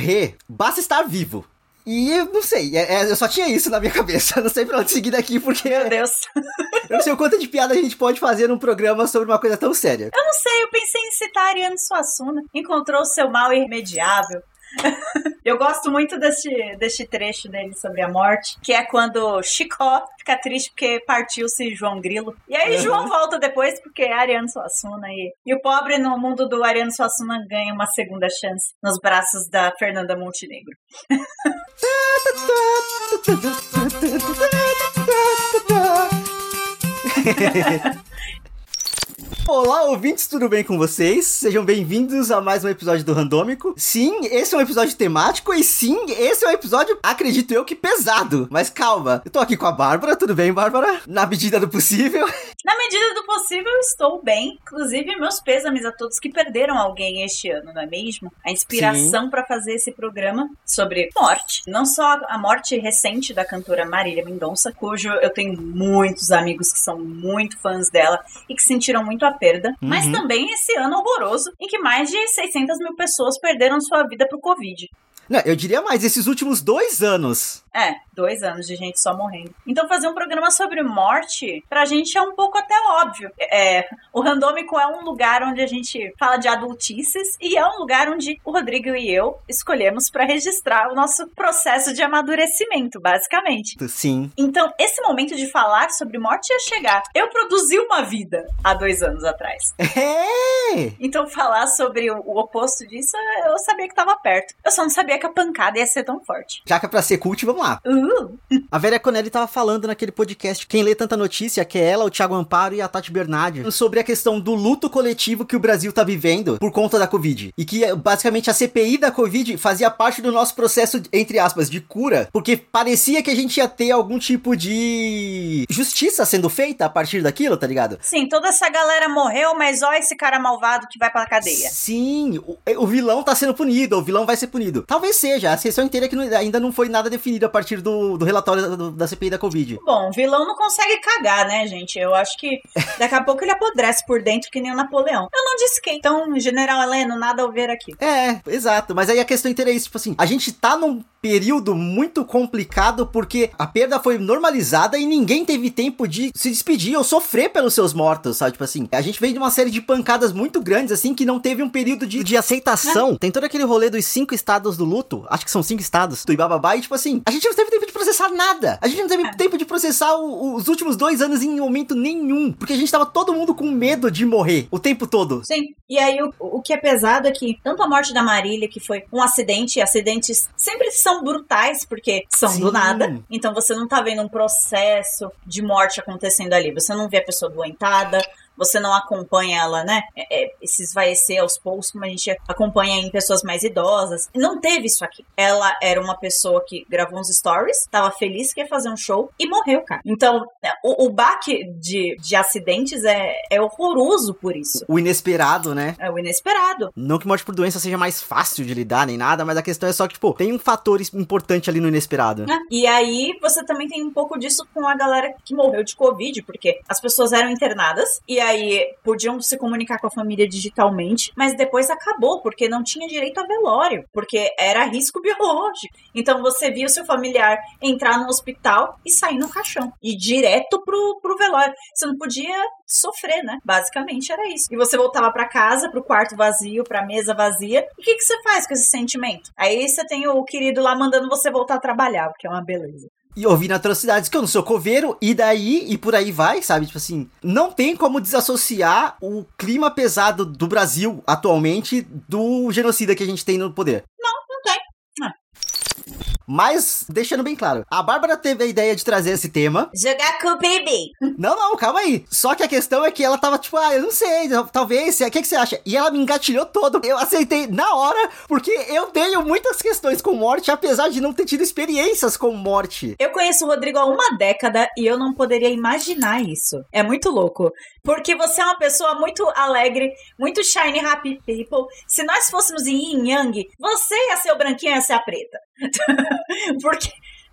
morrer, basta estar vivo. E eu não sei, é, é, eu só tinha isso na minha cabeça. Não sei pra onde seguir daqui, porque. Meu Deus. eu não sei o quanto de piada a gente pode fazer num programa sobre uma coisa tão séria. Eu não sei, eu pensei em citar Ariane Suassuna. Encontrou o seu mal irremediável. Eu gosto muito deste, deste trecho dele sobre a morte, que é quando Chicó fica triste porque partiu-se João Grilo. E aí uhum. João volta depois porque é Ariano Suassuna. E, e o pobre no mundo do Ariano Suassuna ganha uma segunda chance nos braços da Fernanda Montenegro. Olá, ouvintes, tudo bem com vocês? Sejam bem-vindos a mais um episódio do Randômico. Sim, esse é um episódio temático e sim, esse é um episódio, acredito eu, que pesado. Mas calma, eu tô aqui com a Bárbara, tudo bem, Bárbara? Na medida do possível. Na medida do possível, estou bem. Inclusive, meus pêsames a todos que perderam alguém este ano, não é mesmo? A inspiração para fazer esse programa sobre morte. Não só a morte recente da cantora Marília Mendonça, cujo eu tenho muitos amigos que são muito fãs dela e que sentiram muito a perda, uhum. mas também esse ano horroroso em que mais de 600 mil pessoas perderam sua vida pro Covid. Não, eu diria mais, esses últimos dois anos. É, dois anos de gente só morrendo. Então fazer um programa sobre morte, pra gente é um pouco até óbvio. É, o Randômico é um lugar onde a gente fala de adultices e é um lugar onde o Rodrigo e eu escolhemos para registrar o nosso processo de amadurecimento, basicamente. Sim. Então, esse momento de falar sobre morte ia chegar. Eu produzi uma vida há dois anos atrás. É! Então, falar sobre o, o oposto disso, eu sabia que tava perto. Eu só não sabia que a pancada ia ser tão forte. Já que é pra ser cult, vamos lá. Uh. A Vera Conelli tava falando naquele podcast, quem lê tanta notícia, que é ela, o Thiago Amparo e a Tati Bernardi, sobre a questão do luto coletivo que o Brasil tá vivendo por conta da Covid. E que, basicamente, a CPI da Covid fazia parte do nosso processo, entre aspas, de cura, porque parecia que a gente ia ter algum tipo de justiça sendo feita a partir daquilo, tá ligado? Sim, toda essa galera morreu, mas ó esse cara malvado que vai pra cadeia. Sim, o, o vilão tá sendo punido, o vilão vai ser punido. Talvez seja, a sessão inteira que não, ainda não foi nada definido a partir do, do relatório da, da CPI da Covid. Bom, o vilão não consegue cagar, né, gente? Eu acho que daqui a pouco ele apodrece por dentro que nem o Napoleão. Eu não disse quem, então, General Heleno, nada a ver aqui. É, exato. Mas aí a questão inteira é isso, tipo assim, a gente tá num período muito complicado porque a perda foi normalizada e ninguém teve tempo de se despedir ou sofrer pelos seus mortos, sabe? Tipo assim, a gente veio de uma série de pancadas muito grandes, assim, que não teve um período de, de aceitação. É. Tem todo aquele rolê dos cinco estados do luto, acho que são cinco estados, do Ibababá, e tipo assim, a gente não teve tempo de processar nada. A gente não teve é. tempo de processar o, os últimos dois anos em momento nenhum, porque a gente tava todo mundo com medo de morrer o tempo todo. Sim, e aí o, o que é pesado é que tanto a morte da Marília, que foi um acidente, acidentes sempre são são brutais, porque são Sim. do nada. Então você não tá vendo um processo de morte acontecendo ali. Você não vê a pessoa doentada, você não acompanha ela, né? É, é, aos poucos, como a gente acompanha em pessoas mais idosas. Não teve isso aqui. Ela era uma pessoa que gravou uns stories, tava feliz que ia fazer um show e morreu, cara. Então, é, o, o baque de, de acidentes é, é horroroso por isso. O inesperado, né? É o inesperado. Não que morte por doença seja mais fácil de lidar nem nada, mas a questão é só que, tipo, tem um fator importante ali no inesperado. É. E aí, você também tem um pouco disso com a galera que morreu de Covid, porque as pessoas eram internadas e aí aí podiam se comunicar com a família digitalmente, mas depois acabou, porque não tinha direito a velório, porque era risco biológico. Então você via o seu familiar entrar no hospital e sair no caixão, e direto pro, pro velório. Você não podia sofrer, né? Basicamente era isso. E você voltava para casa, pro quarto vazio, pra mesa vazia. E o que, que você faz com esse sentimento? Aí você tem o querido lá mandando você voltar a trabalhar, porque é uma beleza e ouvindo atrocidades que eu não sou coveiro, e daí, e por aí vai, sabe? Tipo assim, não tem como desassociar o clima pesado do Brasil atualmente do genocida que a gente tem no poder. Não. Mas, deixando bem claro, a Bárbara teve a ideia de trazer esse tema. Jogar com o bebê. Não, não, calma aí. Só que a questão é que ela tava tipo, ah, eu não sei, talvez, o que, que você acha? E ela me engatilhou todo. Eu aceitei na hora, porque eu tenho muitas questões com morte, apesar de não ter tido experiências com morte. Eu conheço o Rodrigo há uma década e eu não poderia imaginar isso. É muito louco. Porque você é uma pessoa muito alegre, muito shiny happy people. Se nós fôssemos em yin yang, você ia ser o branquinho e ia ser a preta. porque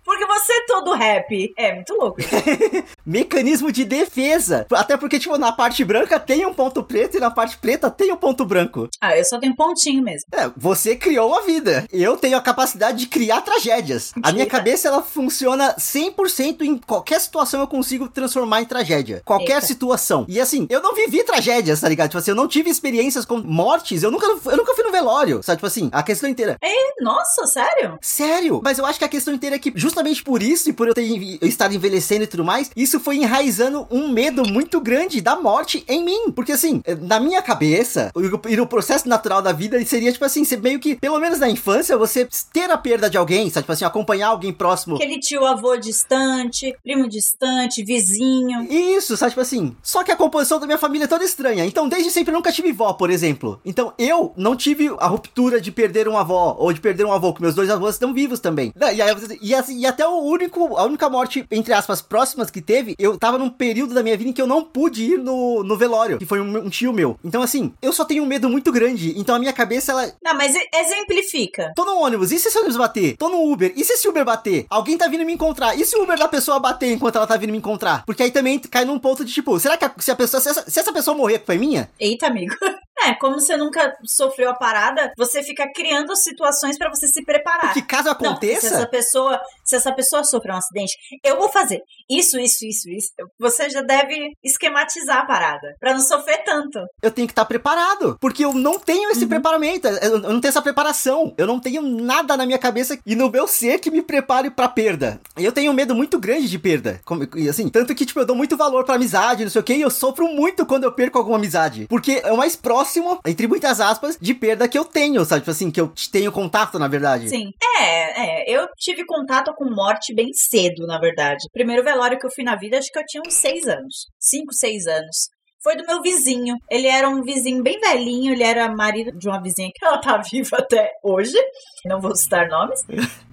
Porque você é todo rap. É muito louco. Mecanismo de defesa. Até porque, tipo, na parte branca tem um ponto preto e na parte preta tem um ponto branco. Ah, eu só tenho pontinho mesmo. É, você criou uma vida. Eu tenho a capacidade de criar tragédias. A minha cabeça, ela funciona 100% em qualquer situação eu consigo transformar em tragédia. Qualquer Eita. situação. E assim, eu não vivi tragédias, tá ligado? Tipo assim, eu não tive experiências com mortes. Eu nunca, eu nunca fui no velório, sabe? Tipo assim, a questão inteira. É, nossa, sério? Sério. Mas eu acho que a questão inteira é que, justamente por isso e por eu ter eu estar envelhecendo e tudo mais, isso foi enraizando um medo muito grande da morte em mim. Porque assim, na minha cabeça, e no processo natural da vida, seria tipo assim, ser meio que, pelo menos na infância, você ter a perda de alguém, sabe? Tipo assim, acompanhar alguém próximo. Aquele tio avô distante, primo distante, vizinho. Isso, sabe? Tipo assim. Só que a composição da minha família é toda estranha. Então, desde sempre eu nunca tive vó, por exemplo. Então, eu não tive a ruptura de perder uma avó, ou de perder um avô, que meus dois avós estão vivos também. E, aí, e, assim, e até o único, a única morte, entre aspas, próximas que teve, eu tava num período da minha vida em que eu não pude ir no, no velório, que foi um, um tio meu. Então, assim, eu só tenho um medo muito grande. Então, a minha cabeça, ela. Não, mas exemplifica. Tô no ônibus, e se esse ônibus bater? Tô no Uber, e se esse Uber bater? Alguém tá vindo me encontrar, e se o Uber da pessoa bater enquanto ela tá vindo me encontrar? Porque aí também cai num ponto de tipo, será que a, se a pessoa, se essa, se essa pessoa morrer, foi minha? Eita, amigo. É, como você nunca sofreu a parada, você fica criando situações para você se preparar. Que caso aconteça. Não, se essa pessoa, se essa pessoa sofrer um acidente, eu vou fazer isso, isso, isso, isso. Você já deve esquematizar a parada para não sofrer tanto. Eu tenho que estar tá preparado, porque eu não tenho esse uhum. preparamento, eu não tenho essa preparação. Eu não tenho nada na minha cabeça e no meu ser que me prepare para perda. Eu tenho um medo muito grande de perda. Assim, tanto que tipo eu dou muito valor para amizade, não sei o que, e eu sofro muito quando eu perco alguma amizade, porque é o mais próximo próximo, entre muitas aspas, de perda que eu tenho, sabe? Tipo assim, que eu tenho contato, na verdade. Sim. É, é. Eu tive contato com morte bem cedo, na verdade. primeiro velório que eu fui na vida, acho que eu tinha uns seis anos. Cinco, seis anos foi do meu vizinho. Ele era um vizinho bem velhinho, ele era marido de uma vizinha que ela tá viva até hoje. Não vou citar nomes.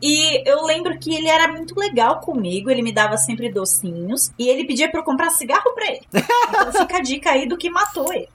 E eu lembro que ele era muito legal comigo, ele me dava sempre docinhos e ele pedia para eu comprar cigarro para ele. Então fica a dica aí do que matou ele.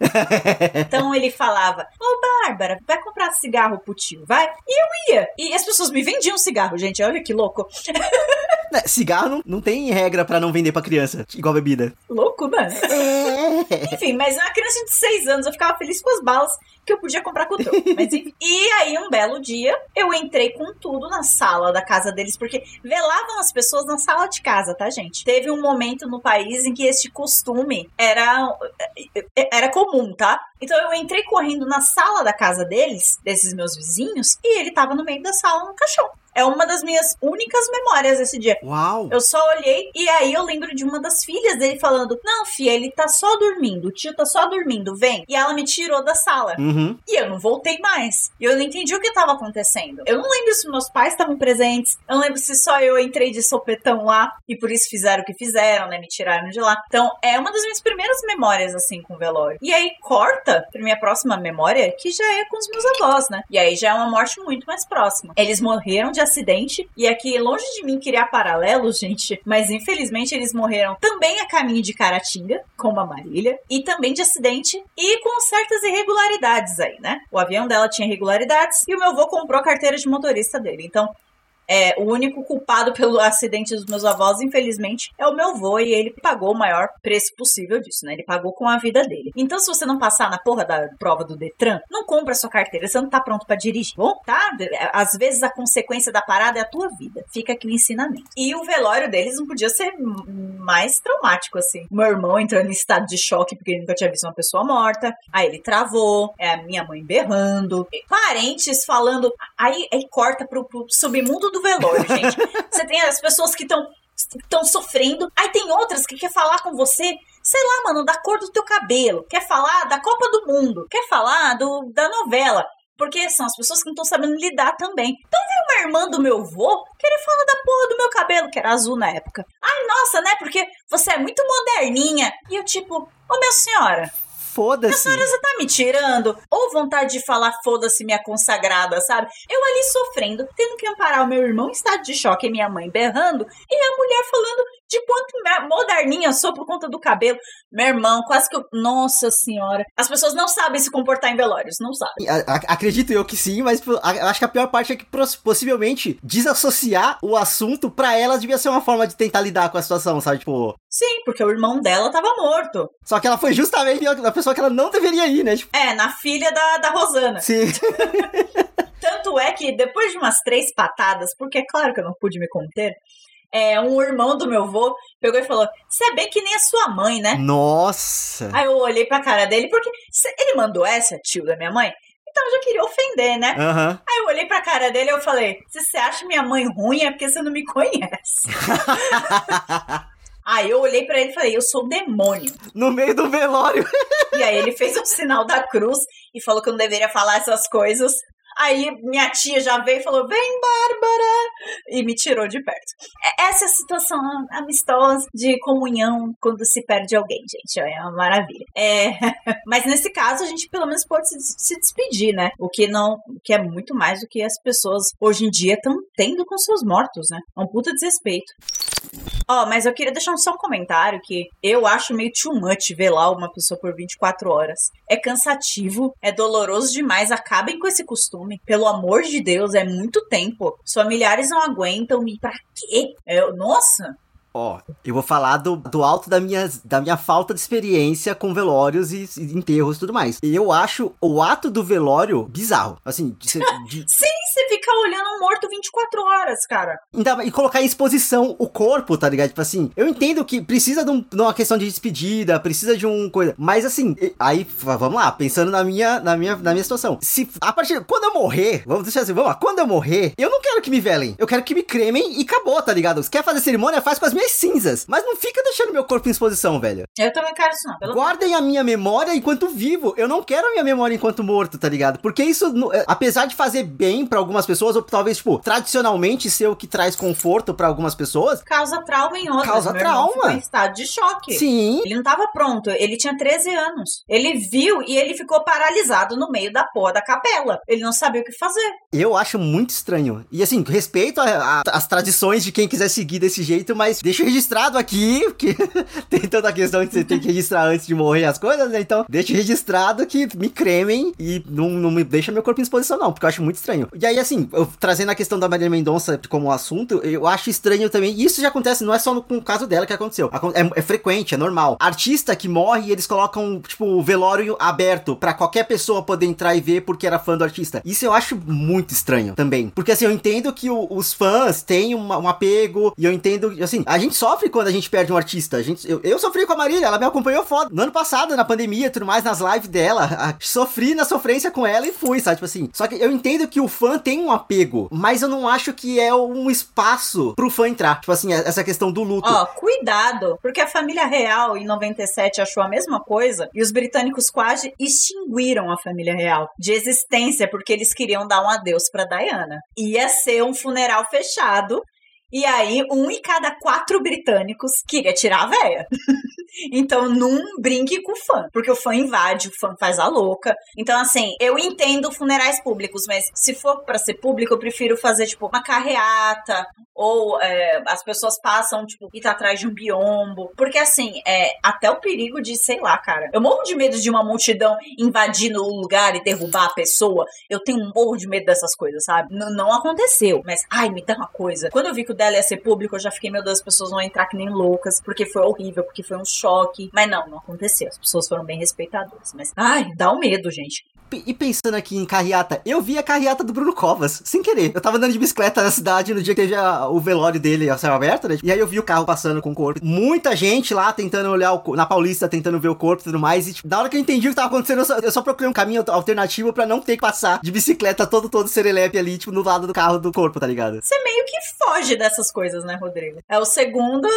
Então ele falava: Ô Bárbara, vai comprar cigarro pro tio, vai? E eu ia. E as pessoas me vendiam cigarro, gente. Olha que louco. É, cigarro não, não tem regra para não vender para criança, igual bebida. Louco, mano. É. Enfim, mas uma criança de 6 anos, eu ficava feliz com as balas que eu podia comprar com o. Mas enfim. E aí, um belo dia, eu entrei com tudo na sala da casa deles, porque velavam as pessoas na sala de casa, tá, gente? Teve um momento no país em que este costume era, era comum, tá? Então eu entrei correndo na sala da casa deles, desses meus vizinhos, e ele tava no meio da sala no caixão. É uma das minhas únicas memórias desse dia. Uau! Eu só olhei e aí eu lembro de uma das filhas dele falando: Não, filha, ele tá só dormindo, o tio tá só dormindo, vem. E ela me tirou da sala. Uhum. E eu não voltei mais. E eu não entendi o que tava acontecendo. Eu não lembro se meus pais estavam presentes. Eu não lembro se só eu entrei de sopetão lá e por isso fizeram o que fizeram, né? Me tiraram de lá. Então é uma das minhas primeiras memórias, assim, com o velório. E aí corta pra minha próxima memória, que já é com os meus avós, né? E aí já é uma morte muito mais próxima. Eles morreram de acidente. E aqui, longe de mim criar paralelos, gente, mas infelizmente eles morreram também a caminho de Caratinga, como a Marília, e também de acidente e com certas irregularidades aí, né? O avião dela tinha irregularidades e o meu avô comprou a carteira de motorista dele. Então, é, o único culpado pelo acidente dos meus avós, infelizmente, é o meu avô e ele pagou o maior preço possível disso, né? Ele pagou com a vida dele. Então, se você não passar na porra da prova do Detran, não compra sua carteira, você não tá pronto para dirigir, bom, tá? Às vezes a consequência da parada é a tua vida. Fica aqui o ensinamento. E o velório deles não podia ser mais traumático, assim. Meu irmão entrando em estado de choque porque ele nunca tinha visto uma pessoa morta. Aí ele travou, é a minha mãe berrando, parentes falando. Aí, aí corta pro, pro submundo do do velório, gente. Você tem as pessoas que estão estão sofrendo. Aí tem outras que quer falar com você, sei lá, mano, da cor do teu cabelo, quer falar da Copa do Mundo, quer falar do, da novela. Porque são as pessoas que não estão sabendo lidar também. Então veio uma irmã do meu avô querer falar da porra do meu cabelo, que era azul na época. Ai, nossa, né? Porque você é muito moderninha. E eu, tipo, ô minha senhora, foda-se. A senhora, você tá me tirando? Ou vontade de falar foda-se minha consagrada, sabe? Eu ali sofrendo, tendo que amparar o meu irmão em estado de choque e minha mãe berrando, e a mulher falando De quanto moderninha eu sou por conta do cabelo. Meu irmão, quase que eu. Nossa senhora. As pessoas não sabem se comportar em velórios, não sabem. Acredito eu que sim, mas acho que a pior parte é que possivelmente desassociar o assunto pra ela devia ser uma forma de tentar lidar com a situação, sabe? Tipo. Sim, porque o irmão dela tava morto. Só que ela foi justamente a pessoa que ela não deveria ir, né? Tipo... É, na filha da, da Rosana. Sim. Tanto é que depois de umas três patadas, porque é claro que eu não pude me conter, é, um irmão do meu avô pegou e falou: Você é bem que nem a sua mãe, né? Nossa! Aí eu olhei pra cara dele, porque ele mandou essa, tio da minha mãe. Então eu já queria ofender, né? Uhum. Aí eu olhei pra cara dele e eu falei: Se você acha minha mãe ruim, é porque você não me conhece. Aí eu olhei para ele e falei, eu sou o demônio. No meio do velório. E aí ele fez o sinal da cruz e falou que eu não deveria falar essas coisas. Aí minha tia já veio e falou: Vem, Bárbara! E me tirou de perto. É, essa é a situação amistosa de comunhão quando se perde alguém, gente. É uma maravilha. É... Mas nesse caso, a gente pelo menos pode se despedir, né? O que não. O que é muito mais do que as pessoas hoje em dia estão tendo com seus mortos, né? É um puta desrespeito. Ó, oh, mas eu queria deixar só um comentário que eu acho meio too much ver lá uma pessoa por 24 horas. É cansativo, é doloroso demais, acabem com esse costume. Pelo amor de Deus, é muito tempo. Os familiares não aguentam e pra quê? É, nossa, Ó, eu vou falar do, do alto da minha, da minha falta de experiência com velórios e, e enterros e tudo mais. Eu acho o ato do velório bizarro. Assim, de, de... Sim, você fica olhando um morto 24 horas, cara. Então, e colocar em exposição o corpo, tá ligado? Tipo assim, eu entendo que precisa de, um, de uma questão de despedida, precisa de um coisa. Mas assim, aí, vamos lá, pensando na minha, na minha, na minha situação. Se a partir. Quando eu morrer, vamos deixar assim, vamos lá, quando eu morrer, eu não quero que me velem. Eu quero que me cremem e acabou, tá ligado? Se quer fazer cerimônia, faz com as minhas cinzas. Mas não fica deixando meu corpo em exposição, velho. Eu também quero isso, não. Guardem a minha memória enquanto vivo. Eu não quero a minha memória enquanto morto, tá ligado? Porque isso, é, apesar de fazer bem para algumas pessoas, ou talvez, tipo, tradicionalmente ser o que traz conforto para algumas pessoas. Causa trauma em outras. Causa trauma. em estado de choque. Sim. Ele não tava pronto. Ele tinha 13 anos. Ele viu e ele ficou paralisado no meio da porra da capela. Ele não sabia o que fazer. Eu acho muito estranho. E assim, respeito as tradições de quem quiser seguir desse jeito, mas deixa registrado aqui, que tem toda a questão de você ter que registrar antes de morrer as coisas, né? Então, deixa registrado que me cremem e não, não me deixa meu corpo em exposição, não, porque eu acho muito estranho. E aí, assim, eu, trazendo a questão da Maria Mendonça como assunto, eu acho estranho também. Isso já acontece, não é só no, o caso dela que aconteceu. É, é frequente, é normal. Artista que morre eles colocam, tipo, o velório aberto para qualquer pessoa poder entrar e ver porque era fã do artista. Isso eu acho muito estranho também. Porque assim, eu entendo que o, os fãs têm uma, um apego e eu entendo, assim, a gente sofre quando a gente perde um artista. A gente, eu, eu sofri com a Marília, ela me acompanhou foda. No ano passado, na pandemia e tudo mais, nas lives dela, a, sofri na sofrência com ela e fui, sabe? Tipo assim. Só que eu entendo que o fã tem um apego, mas eu não acho que é um espaço pro fã entrar. Tipo assim, essa questão do luto. Ó, cuidado, porque a família real em 97 achou a mesma coisa e os britânicos quase extinguiram a família real de existência porque eles queriam dar um adeus para Diana. Ia ser um funeral fechado e aí, um em cada quatro britânicos queria tirar a véia. então, não brinque com o fã, porque o fã invade, o fã faz a louca. Então, assim, eu entendo funerais públicos, mas se for para ser público, eu prefiro fazer, tipo, uma carreata, ou é, as pessoas passam, tipo, e tá atrás de um biombo. Porque, assim, é até o perigo de, sei lá, cara. Eu morro de medo de uma multidão invadindo o lugar e derrubar a pessoa. Eu tenho um morro de medo dessas coisas, sabe? N não aconteceu, mas, ai, me dá uma coisa. Quando eu vi que o dela ia ser público, eu já fiquei, meu Deus, as pessoas vão entrar que nem loucas, porque foi horrível, porque foi um choque. Mas não, não aconteceu. As pessoas foram bem respeitadoras. Mas, ai, dá um medo, gente. E pensando aqui em carreata, eu vi a carreata do Bruno Covas, sem querer. Eu tava andando de bicicleta na cidade no dia que teve a, o velório dele a céu aberto, né? E aí eu vi o carro passando com o corpo. Muita gente lá tentando olhar o, na Paulista, tentando ver o corpo e tudo mais. E tipo, na hora que eu entendi o que tava acontecendo, eu só, eu só procurei um caminho alternativo para não ter que passar de bicicleta todo, todo serelepe ali, tipo, no lado do carro do corpo, tá ligado? Você meio que foge dessas coisas, né, Rodrigo? É o segundo.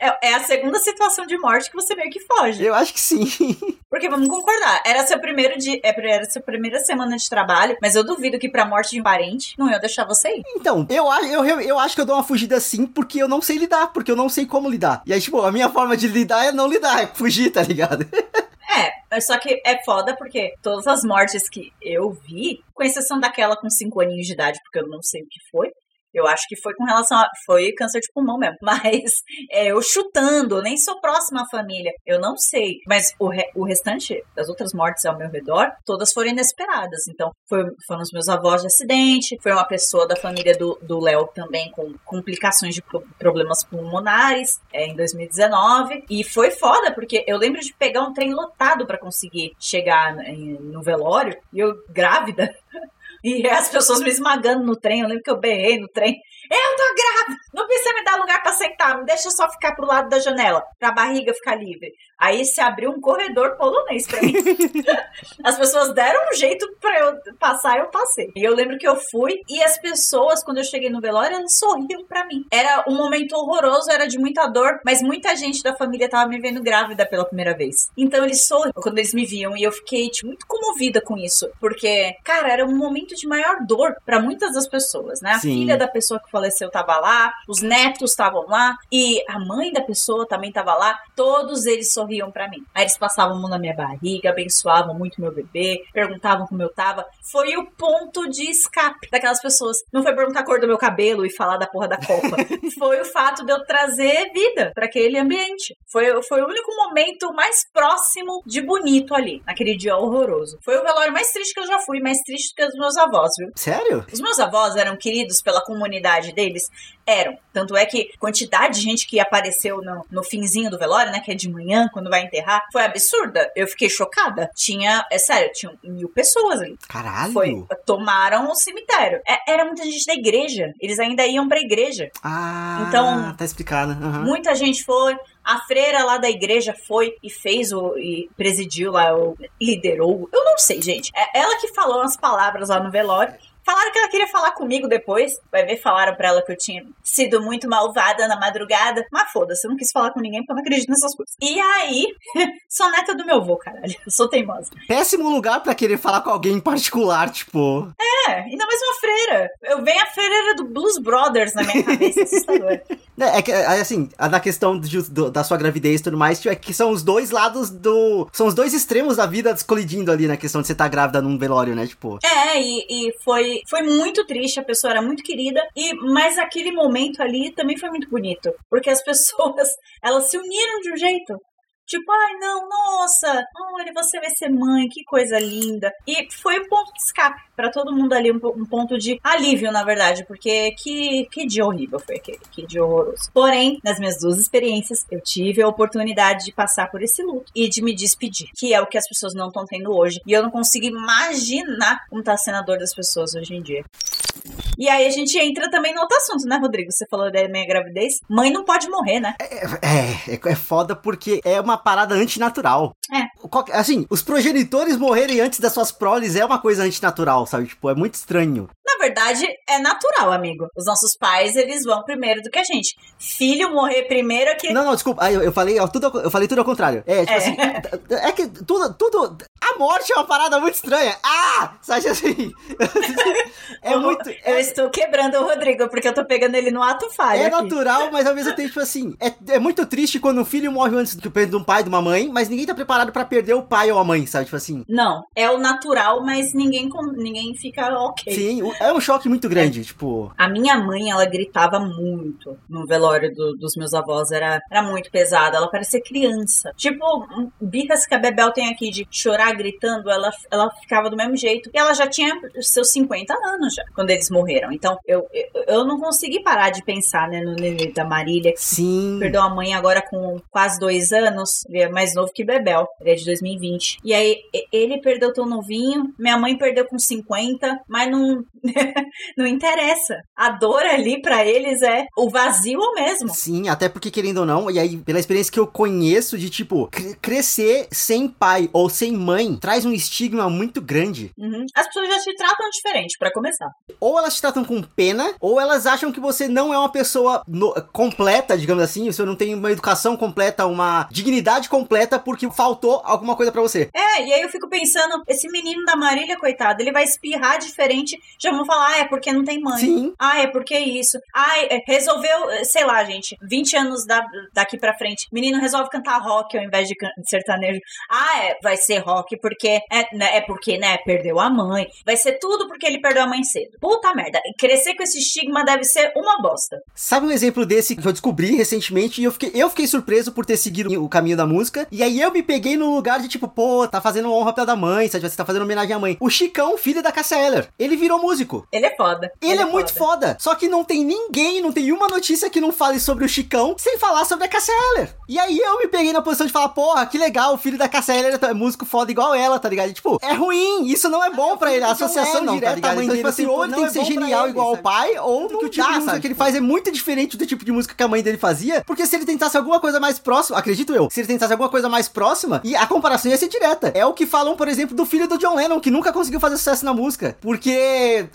É, é a segunda situação de morte que você meio que foge. Eu acho que sim. Porque vamos concordar, era seu primeiro dia. É, era sua primeira semana de trabalho, mas eu duvido que pra morte de um parente não ia deixar você ir. Então, eu, eu, eu, eu acho que eu dou uma fugida sim, porque eu não sei lidar, porque eu não sei como lidar. E aí, tipo, a minha forma de lidar é não lidar, é fugir, tá ligado? É, só que é foda porque todas as mortes que eu vi, com exceção daquela com 5 aninhos de idade, porque eu não sei o que foi, Eu acho que foi com relação a. Foi câncer de pulmão mesmo. Mas é, eu chutando, nem sou próxima à família. Eu não sei. Mas o, re, o restante das outras mortes ao meu redor, todas foram inesperadas. Então, foi, foram os meus avós de acidente, foi uma pessoa da família do Léo também com complicações de problemas pulmonares é, em 2019. E foi foda, porque eu lembro de pegar um trem lotado para conseguir chegar no velório. E eu grávida. E as pessoas me esmagando no trem. Eu lembro que eu berrei no trem. Eu tô grávida! Não precisa me dar lugar para sentar, me deixa só ficar pro lado da janela, pra barriga ficar livre. Aí se abriu um corredor polonês pra mim. as pessoas deram um jeito pra eu passar, eu passei. E eu lembro que eu fui e as pessoas, quando eu cheguei no velório, elas sorriam pra mim. Era um momento horroroso, era de muita dor, mas muita gente da família tava me vendo grávida pela primeira vez. Então eles sorriam quando eles me viam e eu fiquei tipo, muito comovida com isso, porque, cara, era um momento de maior dor para muitas das pessoas, né? A Sim. filha da pessoa que faleceu tava lá, os netos estavam lá e a mãe da pessoa também tava lá. Todos eles sorriam para mim. Aí eles passavam a mão na minha barriga, abençoavam muito meu bebê, perguntavam como eu tava. Foi o ponto de escape daquelas pessoas. Não foi perguntar a cor do meu cabelo e falar da porra da copa. foi o fato de eu trazer vida para aquele ambiente. Foi, foi o único momento mais próximo de bonito ali, naquele dia horroroso. Foi o velório mais triste que eu já fui, mais triste que os meus avós, viu? Sério? Os meus avós eram queridos pela comunidade deles eram. Tanto é que quantidade de gente que apareceu no, no finzinho do velório, né? Que é de manhã, quando vai enterrar, foi absurda. Eu fiquei chocada. Tinha, é sério, tinha mil pessoas ali. Caralho! Foi, tomaram o cemitério. É, era muita gente da igreja. Eles ainda iam pra igreja. Ah, então. Tá explicado. Uhum. Muita gente foi. A freira lá da igreja foi e fez o. e presidiu lá, o, liderou. Eu não sei, gente. É ela que falou as palavras lá no velório. Falaram que ela queria falar comigo depois. Vai ver, falaram pra ela que eu tinha sido muito malvada na madrugada. Mas foda-se, eu não quis falar com ninguém porque eu não acredito nessas coisas. E aí, sou neta do meu avô, caralho. Eu sou teimosa. Péssimo lugar para querer falar com alguém em particular, tipo. É, ainda mais uma freira. Eu venho a freira do Blues Brothers na minha cabeça, assustador. É, é que, é, assim, na questão de, do, da sua gravidez e tudo mais, tipo, é que são os dois lados do. São os dois extremos da vida colidindo ali na questão de você estar tá grávida num velório, né? Tipo. É, e, e foi foi, muito triste, a pessoa era muito querida, e mas aquele momento ali também foi muito bonito, porque as pessoas, elas se uniram de um jeito. Tipo, ai, não, nossa, olha, você vai ser mãe, que coisa linda. E foi um ponto de escape para todo mundo ali, um, um, ponto de alívio, na verdade, porque que, que dia horrível foi aquele, que dia horroroso. Porém, nas minhas duas experiências, eu tive a oportunidade de passar por esse luto e de me despedir, que é o que as pessoas não estão tendo hoje. E eu não consigo imaginar como tá sendo a dor das pessoas hoje em dia. E aí a gente entra também no outro assunto, né, Rodrigo? Você falou da minha gravidez. Mãe não pode morrer, né? É, é, é, é foda porque é uma parada antinatural. É. Assim, os progenitores morrerem antes das suas proles é uma coisa antinatural, sabe? Tipo, é muito estranho. Na verdade, é natural, amigo. Os nossos pais, eles vão primeiro do que a gente. Filho morrer primeiro é que... Não, não, desculpa. Eu, eu, falei, tudo, eu falei tudo ao contrário. É, tipo é. assim, é que tudo, tudo... A morte é uma parada muito estranha. Ah! Sabe assim... é muito... É... Eu estou quebrando o Rodrigo, porque eu tô pegando ele no ato falho É aqui. natural, mas ao mesmo tempo, tipo assim... É, é muito triste quando um filho morre antes do de um pai, de uma mãe, mas ninguém tá preparado para perder o pai ou a mãe, sabe? Tipo assim... Não, é o natural, mas ninguém, ninguém fica ok. Sim, é um choque muito grande, é. tipo. A minha mãe, ela gritava muito no velório do, dos meus avós, era, era muito pesada, ela parecia criança. Tipo, birras que a Bebel tem aqui de chorar gritando, ela, ela ficava do mesmo jeito. E ela já tinha seus 50 anos já, quando eles morreram. Então, eu, eu, eu não consegui parar de pensar, né, no nenê da Marília. Sim. Perdeu a mãe agora com quase dois anos, ele é mais novo que Bebel, ele é de 2020. E aí, ele perdeu tão novinho, minha mãe perdeu com 50, mas não. não interessa. A dor ali para eles é o vazio mesmo. Sim, até porque querendo ou não, e aí pela experiência que eu conheço de tipo, cr crescer sem pai ou sem mãe traz um estigma muito grande. Uhum. As pessoas já te tratam diferente, para começar. Ou elas te tratam com pena, ou elas acham que você não é uma pessoa no, completa, digamos assim, você não tem uma educação completa, uma dignidade completa porque faltou alguma coisa para você. É, e aí eu fico pensando, esse menino da Marília, coitado, ele vai espirrar diferente, já vão falar, ah, é porque não tem mãe. Sim. Ah, é porque isso. Ah, é, resolveu, sei lá, gente, 20 anos da, daqui pra frente, menino resolve cantar rock ao invés de sertanejo. Ah, é, vai ser rock porque é, né, é porque, né, perdeu a mãe. Vai ser tudo porque ele perdeu a mãe cedo. Puta merda. Crescer com esse estigma deve ser uma bosta. Sabe um exemplo desse que eu descobri recentemente e eu fiquei, eu fiquei surpreso por ter seguido o caminho da música. E aí eu me peguei no lugar de tipo, pô, tá fazendo honra pra da mãe, sabe? Você tá fazendo homenagem à mãe. O Chicão, filho da Cassia Eller, ele virou músico. Ele é foda. Ele, ele é, é muito foda. Só que não tem ninguém, não tem uma notícia que não fale sobre o Chicão sem falar sobre a Cassia Eller. E aí eu me peguei na posição de falar, porra, que legal, o filho da Cassia Eller é músico foda igual ela, tá ligado? E, tipo, é ruim, isso não é bom pra ele. A associação não, direta tá ligado? Então, tipo assim, ou ele tem que ser genial igual o pai, ou que o tipo de música que ele faz é muito diferente do tipo de música que a mãe dele fazia, porque se ele tentasse alguma coisa mais próxima, acredito eu, se ele tentasse alguma coisa mais próxima, e a comparação ia ser direta. É o que falam, por exemplo, do filho do John Lennon, que nunca conseguiu fazer sucesso na música, porque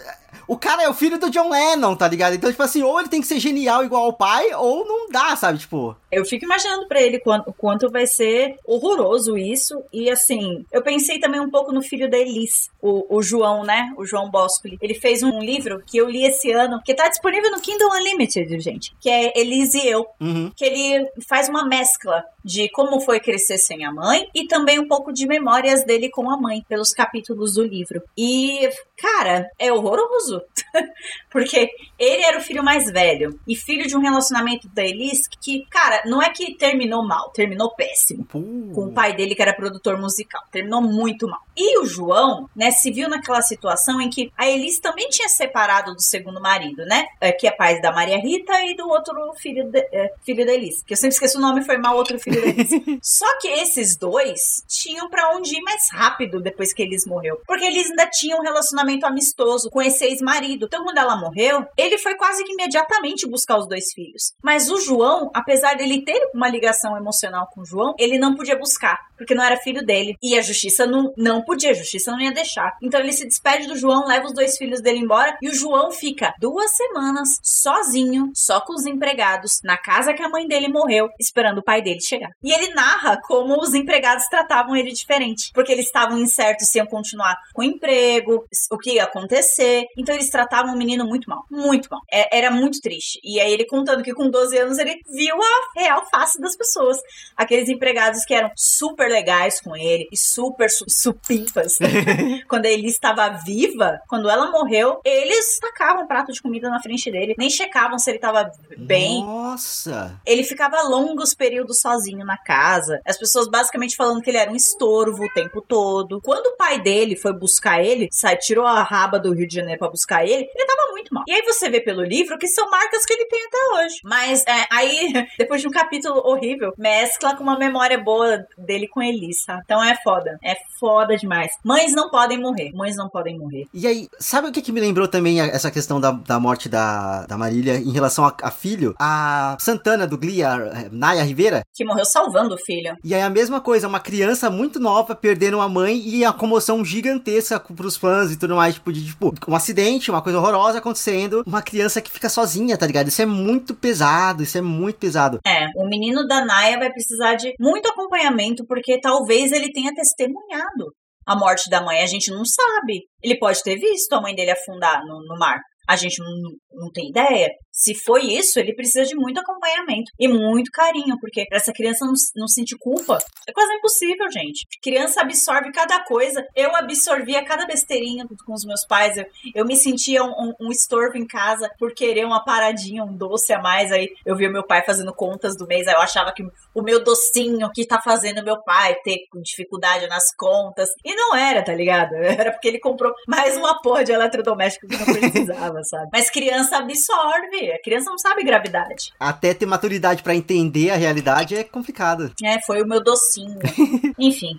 o cara é o filho do John Lennon, tá ligado? Então, tipo assim, ou ele tem que ser genial igual ao pai, ou não dá, sabe? Tipo. Eu fico imaginando pra ele quanto, quanto vai ser horroroso isso. E assim, eu pensei também um pouco no filho da Elis, o, o João, né? O João Boscoli. Ele fez um livro que eu li esse ano, que tá disponível no Kindle Unlimited, gente. Que é Elis e Eu. Uhum. Que ele faz uma mescla de como foi crescer sem a mãe e também um pouco de memórias dele com a mãe, pelos capítulos do livro. E, cara, é horroroso Porque ele era o filho mais velho e filho de um relacionamento da Elis que, cara, não é que terminou mal, terminou péssimo. Com o pai dele, que era produtor musical. Terminou muito mal. E o João, né, se viu naquela situação em que a Elis também tinha separado do segundo marido, né? É, que é pai da Maria Rita e do outro filho, de, é, filho da Elis. Que eu sempre esqueço o nome, foi mal outro filho da Elis. Só que esses dois tinham para onde ir mais rápido depois que Elis morreu. Porque eles ainda tinham um relacionamento amistoso com esse ex marido. Então, quando ela morreu, ele foi quase que imediatamente buscar os dois filhos. Mas o João, apesar dele ter uma ligação emocional com o João, ele não podia buscar, porque não era filho dele. E a justiça não, não podia, a justiça não ia deixar. Então ele se despede do João, leva os dois filhos dele embora e o João fica duas semanas sozinho, só com os empregados, na casa que a mãe dele morreu, esperando o pai dele chegar. E ele narra como os empregados tratavam ele diferente, porque eles estavam incertos se iam continuar com o emprego, o que ia acontecer. Então eles tratavam o menino muito mal, muito mal. É, era muito triste. E aí ele contando que com 12 anos ele viu a real face das pessoas. Aqueles empregados que eram super legais com ele e super su supimpas. quando ele estava viva, quando ela morreu, eles tacavam um prato de comida na frente dele, nem checavam se ele estava bem. Nossa! Ele ficava longos períodos sozinho na casa. As pessoas basicamente falando que ele era um estorvo o tempo todo. Quando o pai dele foi buscar ele, sai, tirou a raba do Rio de Janeiro para buscar ele, ele tava muito mal. E aí você vê pelo livro que são marcas que ele tem até hoje. Mas é, aí, depois de um capítulo horrível, mescla com uma memória boa dele com Elisa. Então é foda. É foda demais. Mães não podem morrer. Mães não podem morrer. E aí, sabe o que, que me lembrou também essa questão da, da morte da, da Marília em relação a, a filho? A Santana do Glee, a Naya Rivera. Que morreu salvando o filho. E aí a mesma coisa, uma criança muito nova perdendo uma mãe e a comoção gigantesca pros fãs e tudo mais, tipo, de tipo, um acidente, uma coisa horrorosa acontecendo, uma criança que fica sozinha, tá ligado? Isso é muito pesado, isso é muito pesado. É, o menino da Naya vai precisar de muito acompanhamento, porque talvez ele tenha testemunhado a morte da mãe, a gente não sabe. Ele pode ter visto a mãe dele afundar no, no mar. A gente não, não tem ideia. Se foi isso, ele precisa de muito acompanhamento e muito carinho, porque para essa criança não, não sentir culpa é quase impossível, gente. Criança absorve cada coisa. Eu absorvia cada besteirinha com os meus pais. Eu, eu me sentia um, um, um estorvo em casa por querer uma paradinha, um doce a mais. Aí eu via meu pai fazendo contas do mês, aí eu achava que o meu docinho que tá fazendo meu pai ter dificuldade nas contas. E não era, tá ligado? Era porque ele comprou mais uma porra de eletrodoméstico que não precisava, sabe? Mas criança absorve. A criança não sabe gravidade. Até ter maturidade para entender a realidade é complicado. É, foi o meu docinho. Enfim.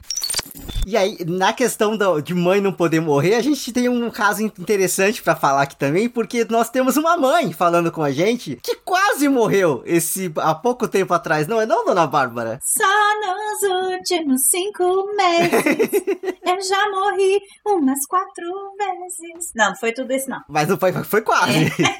E aí, na questão do, de mãe não poder morrer, a gente tem um caso interessante para falar aqui também, porque nós temos uma mãe falando com a gente que quase morreu esse há pouco tempo atrás, não é não, dona Bárbara? Só nos últimos cinco meses eu já morri umas quatro vezes. Não, não foi tudo isso não. Mas não foi, foi quase. É.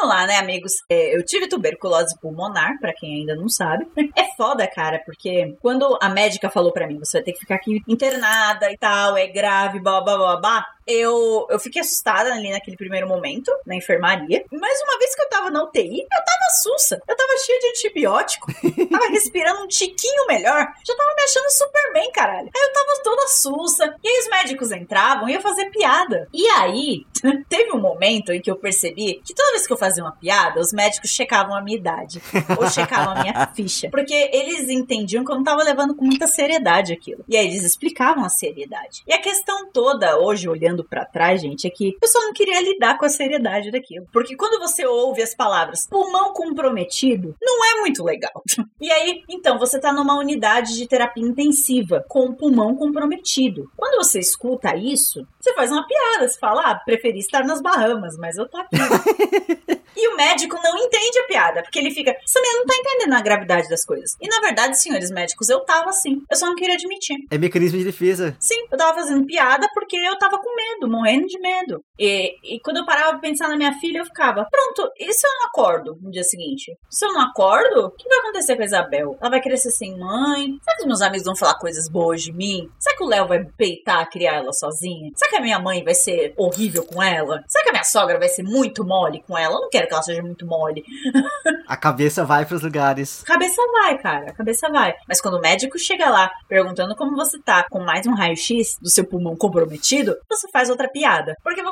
Vamos lá, né, amigos? É, eu tive tuberculose pulmonar, para quem ainda não sabe. É foda, cara, porque quando a médica falou para mim, você vai ter que ficar aqui internada e tal, é grave, blá blá blá blá eu, eu fiquei assustada ali naquele primeiro momento, na enfermaria. Mas uma vez que eu tava na UTI, eu tava sussa. Eu tava cheia de antibiótico. tava respirando um tiquinho melhor. Já tava me achando super bem, caralho. Aí eu tava toda sussa. E aí os médicos entravam e eu fazia piada. E aí, teve um momento em que eu percebi que toda vez que eu fazia uma piada, os médicos checavam a minha idade. ou checavam a minha ficha. Porque eles entendiam que eu não tava levando com muita seriedade aquilo. E aí eles explicavam a seriedade. E a questão toda, hoje, olhando para trás, gente, é que eu só não queria lidar com a seriedade daquilo. Porque quando você ouve as palavras pulmão comprometido, não é muito legal. E aí, então, você tá numa unidade de terapia intensiva com o pulmão comprometido. Quando você escuta isso, você faz uma piada, você fala, ah, preferi estar nas Bahamas, mas eu tô aqui. e o médico não entende a piada, porque ele fica, essa menina não tá entendendo a gravidade das coisas. E na verdade, senhores médicos, eu tava assim. Eu só não queria admitir. É mecanismo de defesa. Sim, eu tava fazendo piada porque eu tava com medo, morrendo de medo. E, e quando eu parava pra pensar na minha filha, eu ficava, pronto, e se eu não acordo no dia seguinte? Se eu não acordo, o que vai acontecer com a Isabel? Ela vai crescer sem mãe? Será que os meus amigos vão falar coisas boas de mim? Será que o Léo vai peitar criar ela sozinha? Será que a minha mãe vai ser horrível com ela? Será que a minha sogra vai ser muito mole com ela? Eu não quero que ela seja muito mole. a cabeça vai pros lugares. A cabeça vai, cara. A cabeça vai. Mas quando o médico chega lá perguntando como você tá com mais um raio-x do seu pulmão comprometido, você faz outra piada. Porque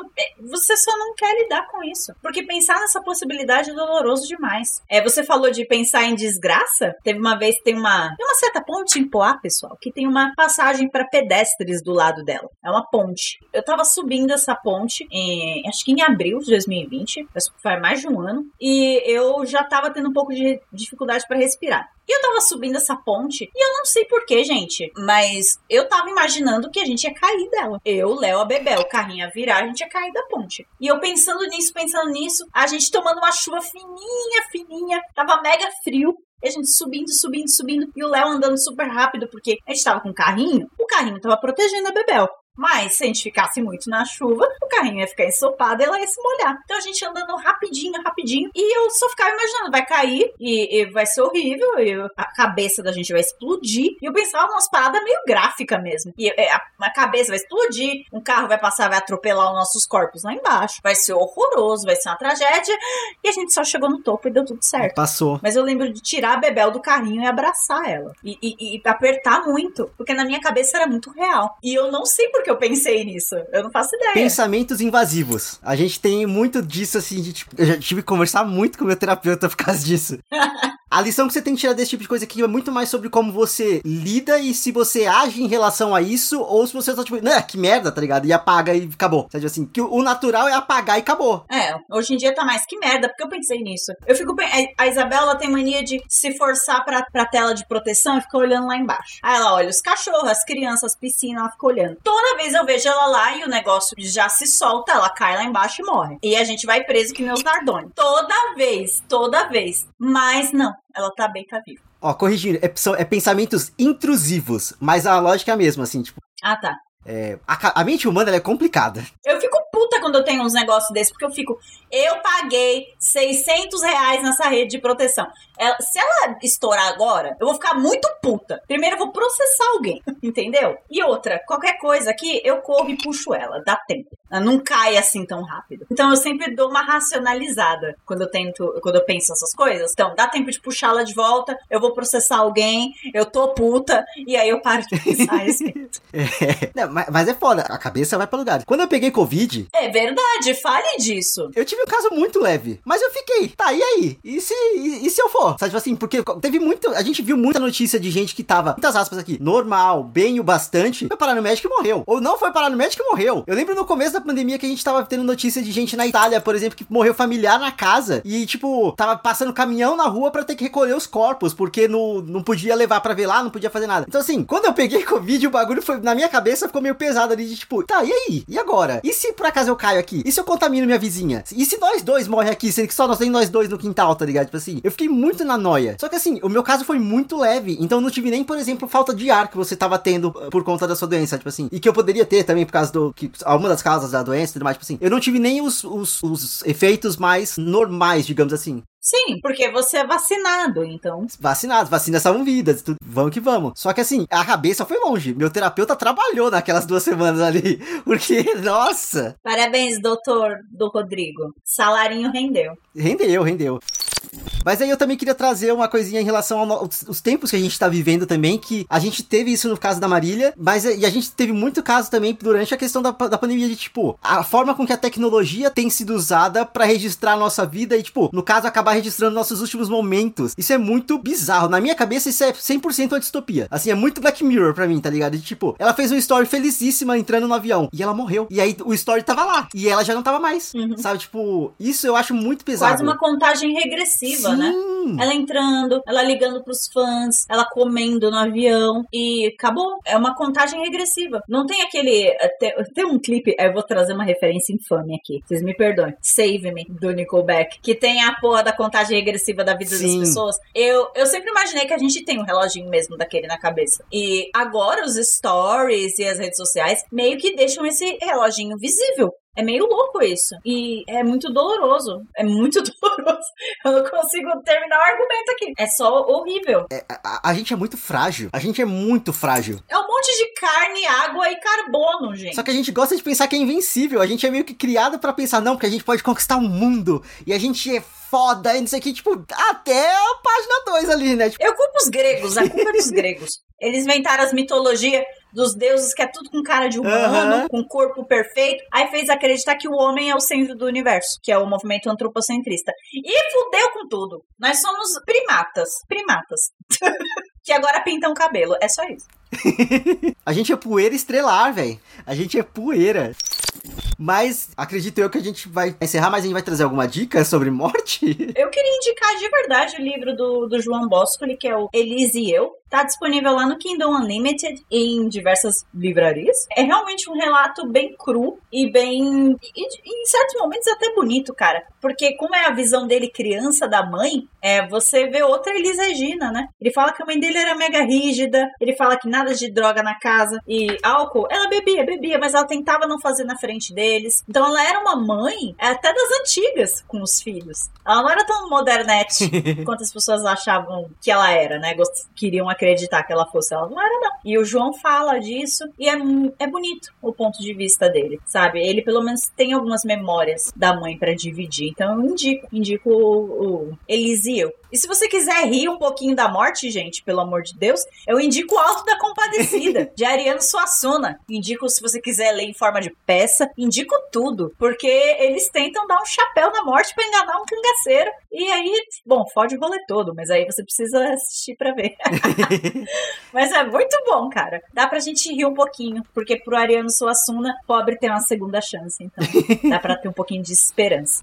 você só não quer lidar com isso. Porque pensar nessa possibilidade é doloroso demais. É, você falou de pensar em desgraça? Teve uma vez, tem uma, tem uma certa ponte em Poá, pessoal, que tem uma passagem para pedestres do lado dela. É uma ponte. Eu tava subindo essa ponte, em, acho que em abril de 2020, faz mais de um ano, e eu já tava tendo um pouco de dificuldade para respirar. E eu tava subindo essa ponte e eu não sei porquê, gente, mas eu tava imaginando que a gente ia cair dela. Eu, Léo, a Bebel, o carrinho ia virar, a gente ia cair da ponte. E eu pensando nisso, pensando nisso, a gente tomando uma chuva fininha, fininha, tava mega frio. E a gente subindo, subindo, subindo. E o Léo andando super rápido, porque a gente tava com o carrinho. O carrinho tava protegendo a Bebel. Mas se a gente ficasse muito na chuva, o carrinho ia ficar ensopado e ela ia se molhar. Então a gente andando rapidinho, rapidinho. E eu só ficava imaginando, vai cair e, e vai ser horrível, e a cabeça da gente vai explodir. E eu pensava umas paradas meio gráfica mesmo. E é, a, a cabeça vai explodir, um carro vai passar, vai atropelar os nossos corpos lá embaixo. Vai ser horroroso, vai ser uma tragédia. E a gente só chegou no topo e deu tudo certo. Passou. Mas eu lembro de tirar a Bebel do carrinho e abraçar ela. E, e, e apertar muito. Porque na minha cabeça era muito real. E eu não sei por que eu pensei nisso. Eu não faço ideia. Pensamentos invasivos. A gente tem muito disso, assim, de, tipo, eu já tive que conversar muito com meu terapeuta por causa disso. A lição que você tem que tirar desse tipo de coisa aqui é muito mais sobre como você lida e se você age em relação a isso, ou se você só, tipo, né, que merda, tá ligado? E apaga e acabou. Sabe assim, que o natural é apagar e acabou. É, hoje em dia tá mais que merda, porque eu pensei nisso. Eu fico. A Isabela tem mania de se forçar pra, pra tela de proteção e ficar olhando lá embaixo. Aí ela olha os cachorros, as crianças, as piscinas, ela fica olhando. Toda vez eu vejo ela lá e o negócio já se solta, ela cai lá embaixo e morre. E a gente vai preso que meus Nardoni. Toda vez, toda vez. Mas não, ela tá bem, tá viva. Ó, corrigindo, é, é, pensamentos intrusivos, mas a lógica é a mesma, assim, tipo. Ah, tá. É, a, a, mente humana é complicada. Eu fico puta quando eu tenho uns negócios desses, porque eu fico. Eu paguei 600 reais nessa rede de proteção. Ela, se ela estourar agora, eu vou ficar muito puta. Primeiro eu vou processar alguém, entendeu? E outra, qualquer coisa aqui, eu corro e puxo ela, dá tempo. Ela não cai assim tão rápido. Então eu sempre dou uma racionalizada quando eu tento, quando eu penso essas coisas. Então, dá tempo de puxá-la de volta, eu vou processar alguém, eu tô puta, e aí eu paro de pensar é, mas, é foda, a cabeça vai pra lugar. Quando eu peguei Covid. É verdade, fale disso. Eu tive um caso muito leve, mas eu fiquei, tá, e aí? E se, e, e se eu for? Sabe, tipo assim, porque teve muito. A gente viu muita notícia de gente que tava, muitas aspas aqui, normal, bem o bastante, foi parar no médico e morreu. Ou não foi parar no médico e morreu. Eu lembro no começo da pandemia que a gente tava tendo notícia de gente na Itália, por exemplo, que morreu familiar na casa e, tipo, tava passando caminhão na rua para ter que recolher os corpos, porque não, não podia levar para ver lá, não podia fazer nada. Então, assim, quando eu peguei Covid, o bagulho foi, na minha cabeça, ficou meio pesado ali, de tipo, tá, e aí? E agora? E se por acaso eu caio aqui? E se eu contamino minha vizinha? E se nós dois morrem aqui, sendo que só nós tem nós dois no quintal, tá ligado? Tipo assim, eu fiquei muito na noia. Só que assim, o meu caso foi muito leve, então eu não tive nem, por exemplo, falta de ar que você tava tendo por conta da sua doença, tipo assim, e que eu poderia ter também por causa do, que, alguma das causas da doença e tudo mais, tipo assim, eu não tive nem os, os, os efeitos mais normais, digamos assim. Sim, porque você é vacinado, então. Vacinado, vacinas salvam vidas, tudo, vamos que vamos. Só que assim, a cabeça foi longe. Meu terapeuta trabalhou naquelas duas semanas ali. Porque, nossa. Parabéns, doutor do Rodrigo. Salarinho rendeu. Rendeu, rendeu. Mas aí eu também queria trazer uma coisinha em relação aos tempos que a gente tá vivendo também, que a gente teve isso no caso da Marília, mas e a gente teve muito caso também durante a questão da, da pandemia de, tipo, a forma com que a tecnologia tem sido usada para registrar a nossa vida e, tipo, no caso, acabar registrando nossos últimos momentos. Isso é muito bizarro. Na minha cabeça, isso é 100% uma distopia. Assim, é muito Black Mirror pra mim, tá ligado? E, tipo, ela fez uma story felicíssima entrando no avião e ela morreu. E aí o story tava lá e ela já não tava mais. Uhum. Sabe? Tipo, isso eu acho muito pesado. Quase uma contagem regressiva, né? Sim. né? Ela entrando, ela ligando pros fãs, ela comendo no avião e acabou. É uma contagem regressiva. Não tem aquele. Tem, tem um clipe, eu vou trazer uma referência infame aqui. Vocês me perdoem. Save Me, do Nickelback. Que tem a porra da contagem regressiva da vida Sim. das pessoas. Eu, eu sempre imaginei que a gente tem um reloginho mesmo daquele na cabeça. E agora os stories e as redes sociais meio que deixam esse reloginho visível. É meio louco isso. E é muito doloroso. É muito doloroso. Eu não consigo terminar o argumento aqui. É só horrível. É, a, a, gente é muito frágil. A gente é muito frágil. É um monte de carne, água e carbono, gente. Só que a gente gosta de pensar que é invencível. A gente é meio que criado para pensar, não, porque a gente pode conquistar o mundo. E a gente é foda, e não sei o que, tipo, até a página 2 ali, né? Tipo... Eu culpo os gregos, a culpa é dos gregos. Eles inventaram as mitologias dos deuses que é tudo com cara de humano, uhum. com corpo perfeito. Aí fez acreditar que o homem é o centro do universo, que é o movimento antropocentrista. E fudeu com tudo. Nós somos primatas. Primatas. que agora pintam cabelo. É só isso. a gente é poeira estrelar, velho. A gente é poeira. Mas acredito eu que a gente vai encerrar, mas a gente vai trazer alguma dica sobre morte? Eu queria indicar de verdade o livro do, do João Bosco, que é o Elise e Eu. Tá disponível lá no Kindle Unlimited em diversas livrarias. É realmente um relato bem cru e bem. E, em certos momentos até bonito, cara. Porque, como é a visão dele criança da mãe, é, você vê outra Elis Regina, né? Ele fala que a mãe dele era mega rígida, ele fala que nada de droga na casa e álcool. Ela bebia, bebia, mas ela tentava não fazer na frente deles. Então ela era uma mãe até das antigas com os filhos. Ela não era tão modernete quanto as pessoas achavam que ela era, né? Queriam acreditar que ela fosse. Ela não era, não. E o João fala disso e é, é bonito o ponto de vista dele, sabe? Ele pelo menos tem algumas memórias da mãe para dividir. Então eu indico, indico o, o Eliseu. E se você quiser rir um pouquinho da morte, gente, pelo amor de Deus, eu indico o Alto da Compadecida, de Ariano Suassuna. Indico, se você quiser ler em forma de peça, indico tudo. Porque eles tentam dar um chapéu na morte para enganar um cangaceiro. E aí, bom, fode o rolê todo, mas aí você precisa assistir para ver. mas é muito bom, cara. Dá pra gente rir um pouquinho, porque pro Ariano Suassuna, pobre tem uma segunda chance. Então, dá pra ter um pouquinho de esperança.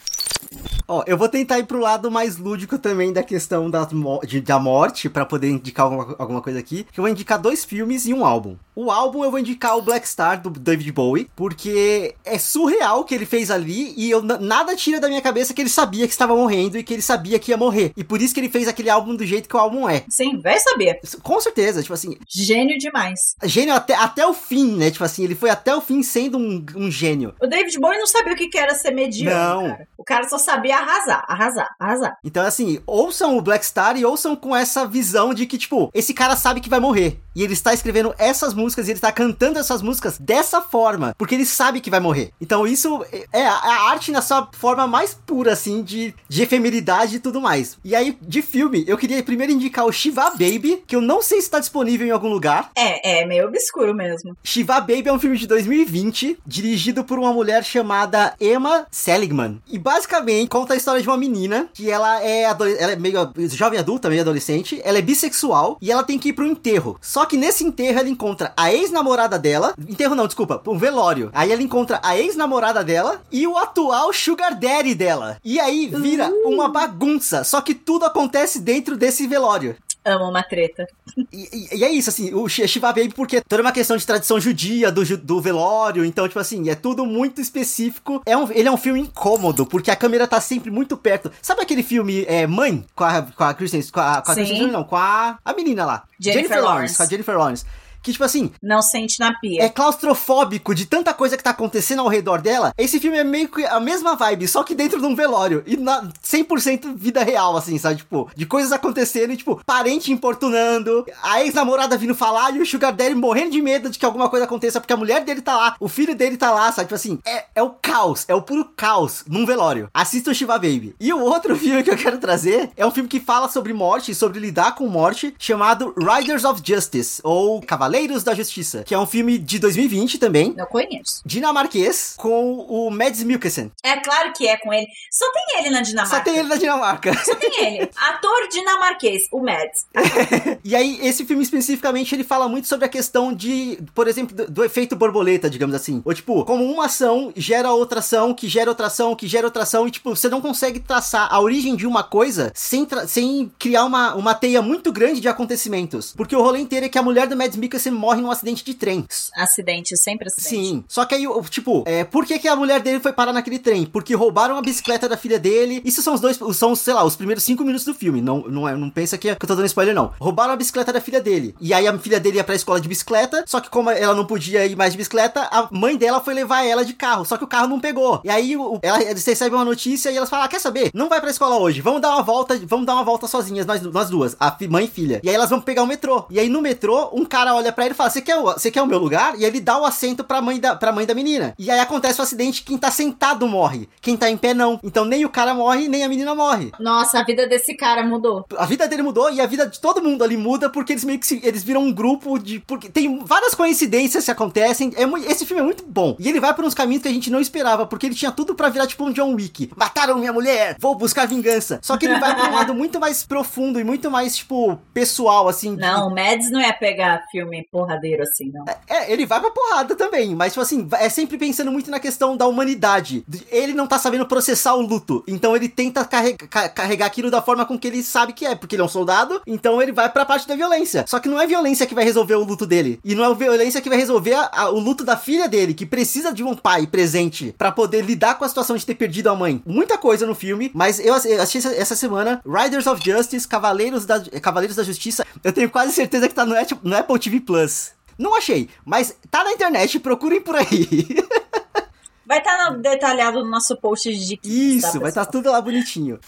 Ó, eu vou tentar ir pro lado mais lúdico também da questão da, de, da morte, para poder indicar alguma, alguma, coisa aqui. Que eu vou indicar dois filmes e um álbum. O álbum eu vou indicar o Black Star, do David Bowie, porque é surreal o que ele fez ali e eu, nada tira da minha cabeça que ele sabia que estava morrendo e que ele sabia que ia morrer. E por isso que ele fez aquele álbum do jeito que o álbum é. Sim, vai saber. Com certeza, tipo assim. Gênio demais. Gênio até, até o fim, né? Tipo assim, ele foi até o fim sendo um, um gênio. O David Bowie não sabia o que era ser mediano. Não. Cara. O cara só sabia arrasar, arrasar, arrasar. Então, assim, ouçam o Black Star e ouçam com essa visão de que, tipo, esse cara sabe que vai morrer. E ele está escrevendo essas músicas e ele está cantando essas músicas dessa forma, porque ele sabe que vai morrer. Então, isso é a arte na sua forma mais pura, assim, de, de efemeridade e tudo mais. E aí, de filme, eu queria primeiro indicar o Shiva Baby, que eu não sei se está disponível em algum lugar. É, é meio obscuro mesmo. Shiva Baby é um filme de 2020, dirigido por uma mulher chamada Emma Seligman. E basicamente conta a história de uma menina que ela é, ela é meio jovem adulta, meio adolescente, ela é bissexual e ela tem que ir pro enterro. Só que nesse enterro ela encontra a ex-namorada dela, enterro não, desculpa, um velório. Aí ela encontra a ex-namorada dela e o atual sugar daddy dela. E aí vira uma bagunça, só que tudo acontece dentro desse velório. Amo uma treta. E, e, e, é isso, assim, o Shiva Baby, porque toda uma questão de tradição judia, do, do velório, então, tipo assim, é tudo muito específico. É um, ele é um filme incômodo, porque a câmera tá sempre muito perto. Sabe aquele filme é, Mãe? Com a, com a Kristen, com a, com a Kristen, não, com a, a menina lá. Jennifer, Jennifer Lawrence. Com a Jennifer Lawrence que, tipo assim. Não sente na pia. É claustrofóbico de tanta coisa que tá acontecendo ao redor dela. Esse filme é meio que a mesma vibe, só que dentro de um velório. E na 100% vida real, assim, sabe? Tipo, de coisas acontecendo e, tipo, parente importunando, a ex-namorada vindo falar e o Sugar Daddy morrendo de medo de que alguma coisa aconteça porque a mulher dele tá lá, o filho dele tá lá, sabe? Tipo assim, é, é o caos, é o puro caos num velório. Assista o Shiva Baby. E o outro filme que eu quero trazer é um filme que fala sobre morte, sobre lidar com morte, chamado Riders of Justice, ou Cavaleiros da Justiça, que é um filme de 2020 também. Não conheço. Dinamarquês, com o Mads Mikkelsen. É claro que é com ele. Só tem ele na Dinamarca. Só tem ele na Dinamarca. Só tem ele. Ator dinamarquês, o Mads. e aí, esse filme especificamente, ele fala muito sobre a questão de, por exemplo, do, do efeito borboleta, digamos assim. Ou tipo, como uma ação gera outra ação, que gera outra ação, que gera outra ação, e tipo, você não consegue traçar a origem de uma coisa sem, sem criar uma, uma teia muito grande de acontecimentos. Porque o rolê inteiro é que a mulher do Mads Mikkelsen morre num acidente de trem. Acidente, sempre acidente. Sim. Só que aí, tipo, é, por que, que a mulher dele foi parar naquele trem? Porque roubaram a bicicleta da filha dele. Isso são os dois, são, sei lá, os primeiros cinco minutos do filme. Não, não, é, não pensa que, que eu tô dando spoiler, não. Roubaram a bicicleta da filha dele. E aí a filha dele ia pra escola de bicicleta. Só que como ela não podia ir mais de bicicleta, a mãe dela foi levar ela de carro. Só que o carro não pegou. E aí o, ela, eles recebem uma notícia e elas falam: ah, quer saber? Não vai pra escola hoje. Vamos dar uma volta, vamos dar uma volta sozinhas, nós, nós duas, a mãe e filha. E aí elas vão pegar o metrô. E aí no metrô, um cara olha para ele e fala: Você quer, você quer o meu lugar? E ele dá o assento pra mãe, da, pra mãe da menina. E aí acontece o acidente: quem tá sentado morre. Quem tá em pé não. Então nem o cara morre, nem a menina morre. Nossa, a vida desse cara mudou. A vida dele mudou e a vida de todo mundo ali muda porque eles meio que se, eles viram um grupo de. Porque tem várias coincidências que acontecem. É, esse filme é muito bom. E ele vai por uns caminhos que a gente não esperava, porque ele tinha tudo para virar tipo um John Wick. Mataram minha mulher, vou buscar vingança. Só que ele vai pra um lado muito mais profundo e muito mais, tipo, pessoal, assim. Não, o Mads não é pegar filme porradeiro assim, não. É, é, ele vai pra porrada também, mas, tipo assim, é sempre pensando muito na questão da humanidade. Ele não tá sabendo processar o luto, então ele tenta carrega, carregar aquilo da forma com que ele sabe que é, porque ele é um soldado, então ele vai pra parte da violência. Só que não é violência que vai resolver o luto dele, e não é violência que vai resolver a, a, o luto da filha dele, que precisa de um pai presente para poder lidar com a situação de ter perdido a mãe. Muita coisa no filme, mas eu assisti essa semana Riders of Justice, Cavaleiros da, Cavaleiros da Justiça. Eu tenho quase certeza que tá no Apple TV Plus. Não achei, mas tá na internet, procurem por aí. Vai estar tá detalhado no nosso post de Isso, tá, vai estar tá tudo lá bonitinho.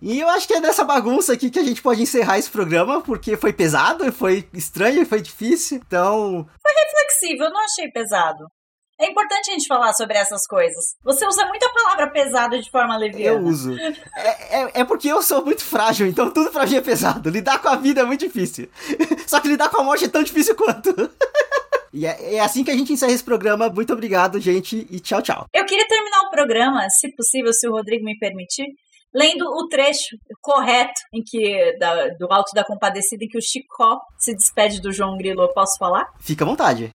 E eu acho que é nessa bagunça aqui que a gente pode encerrar esse programa, porque foi pesado, foi estranho, foi difícil. Então. Foi reflexivo, eu não achei pesado. É importante a gente falar sobre essas coisas. Você usa muita palavra pesada de forma leviana. Eu uso. É, é, é, porque eu sou muito frágil, então tudo pra mim é pesado. Lidar com a vida é muito difícil. Só que lidar com a morte é tão difícil quanto. E é, é, assim que a gente encerra esse programa. Muito obrigado, gente, e tchau, tchau. Eu queria terminar o programa, se possível, se o Rodrigo me permitir, lendo o trecho correto em que da, do Alto da Compadecida em que o Chicó se despede do João Grilo. Eu posso falar? Fica à vontade.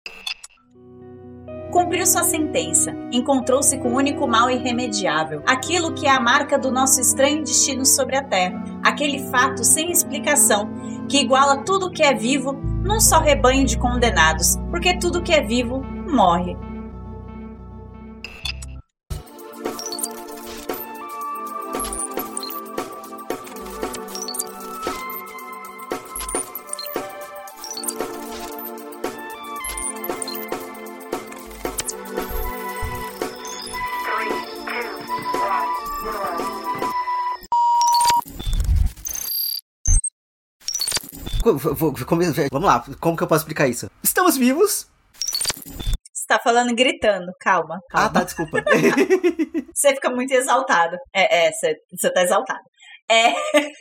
Cumpriu sua sentença. Encontrou-se com o único mal irremediável, aquilo que é a marca do nosso estranho destino sobre a Terra, aquele fato sem explicação que iguala tudo que é vivo num só rebanho de condenados, porque tudo que é vivo morre. Vamos lá, como que eu posso explicar isso? Estamos vivos. Você tá falando gritando, calma. calma. Ah, tá, desculpa. você fica muito exaltado. É, é, você, você tá exaltado. É.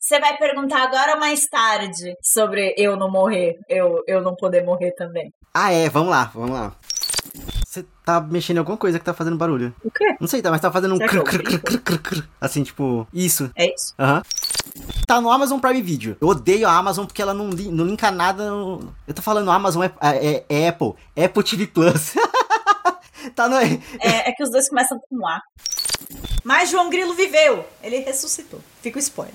Você vai perguntar agora ou mais tarde sobre eu não morrer, eu, eu não poder morrer também. Ah, é, vamos lá, vamos lá. Você tá mexendo em alguma coisa que tá fazendo barulho. O quê? Não sei, tá, mas tá fazendo um crr, crr, crr, crr, crr, assim, tipo, isso. É isso? Aham. Uhum. Tá no Amazon Prime Video. Eu odeio a Amazon porque ela não, não linka nada. No... Eu tô falando Amazon é, é, é Apple. Apple TV Plus. tá no. É, é que os dois começam com A. Mas João Grilo viveu. Ele ressuscitou. Fica o spoiler.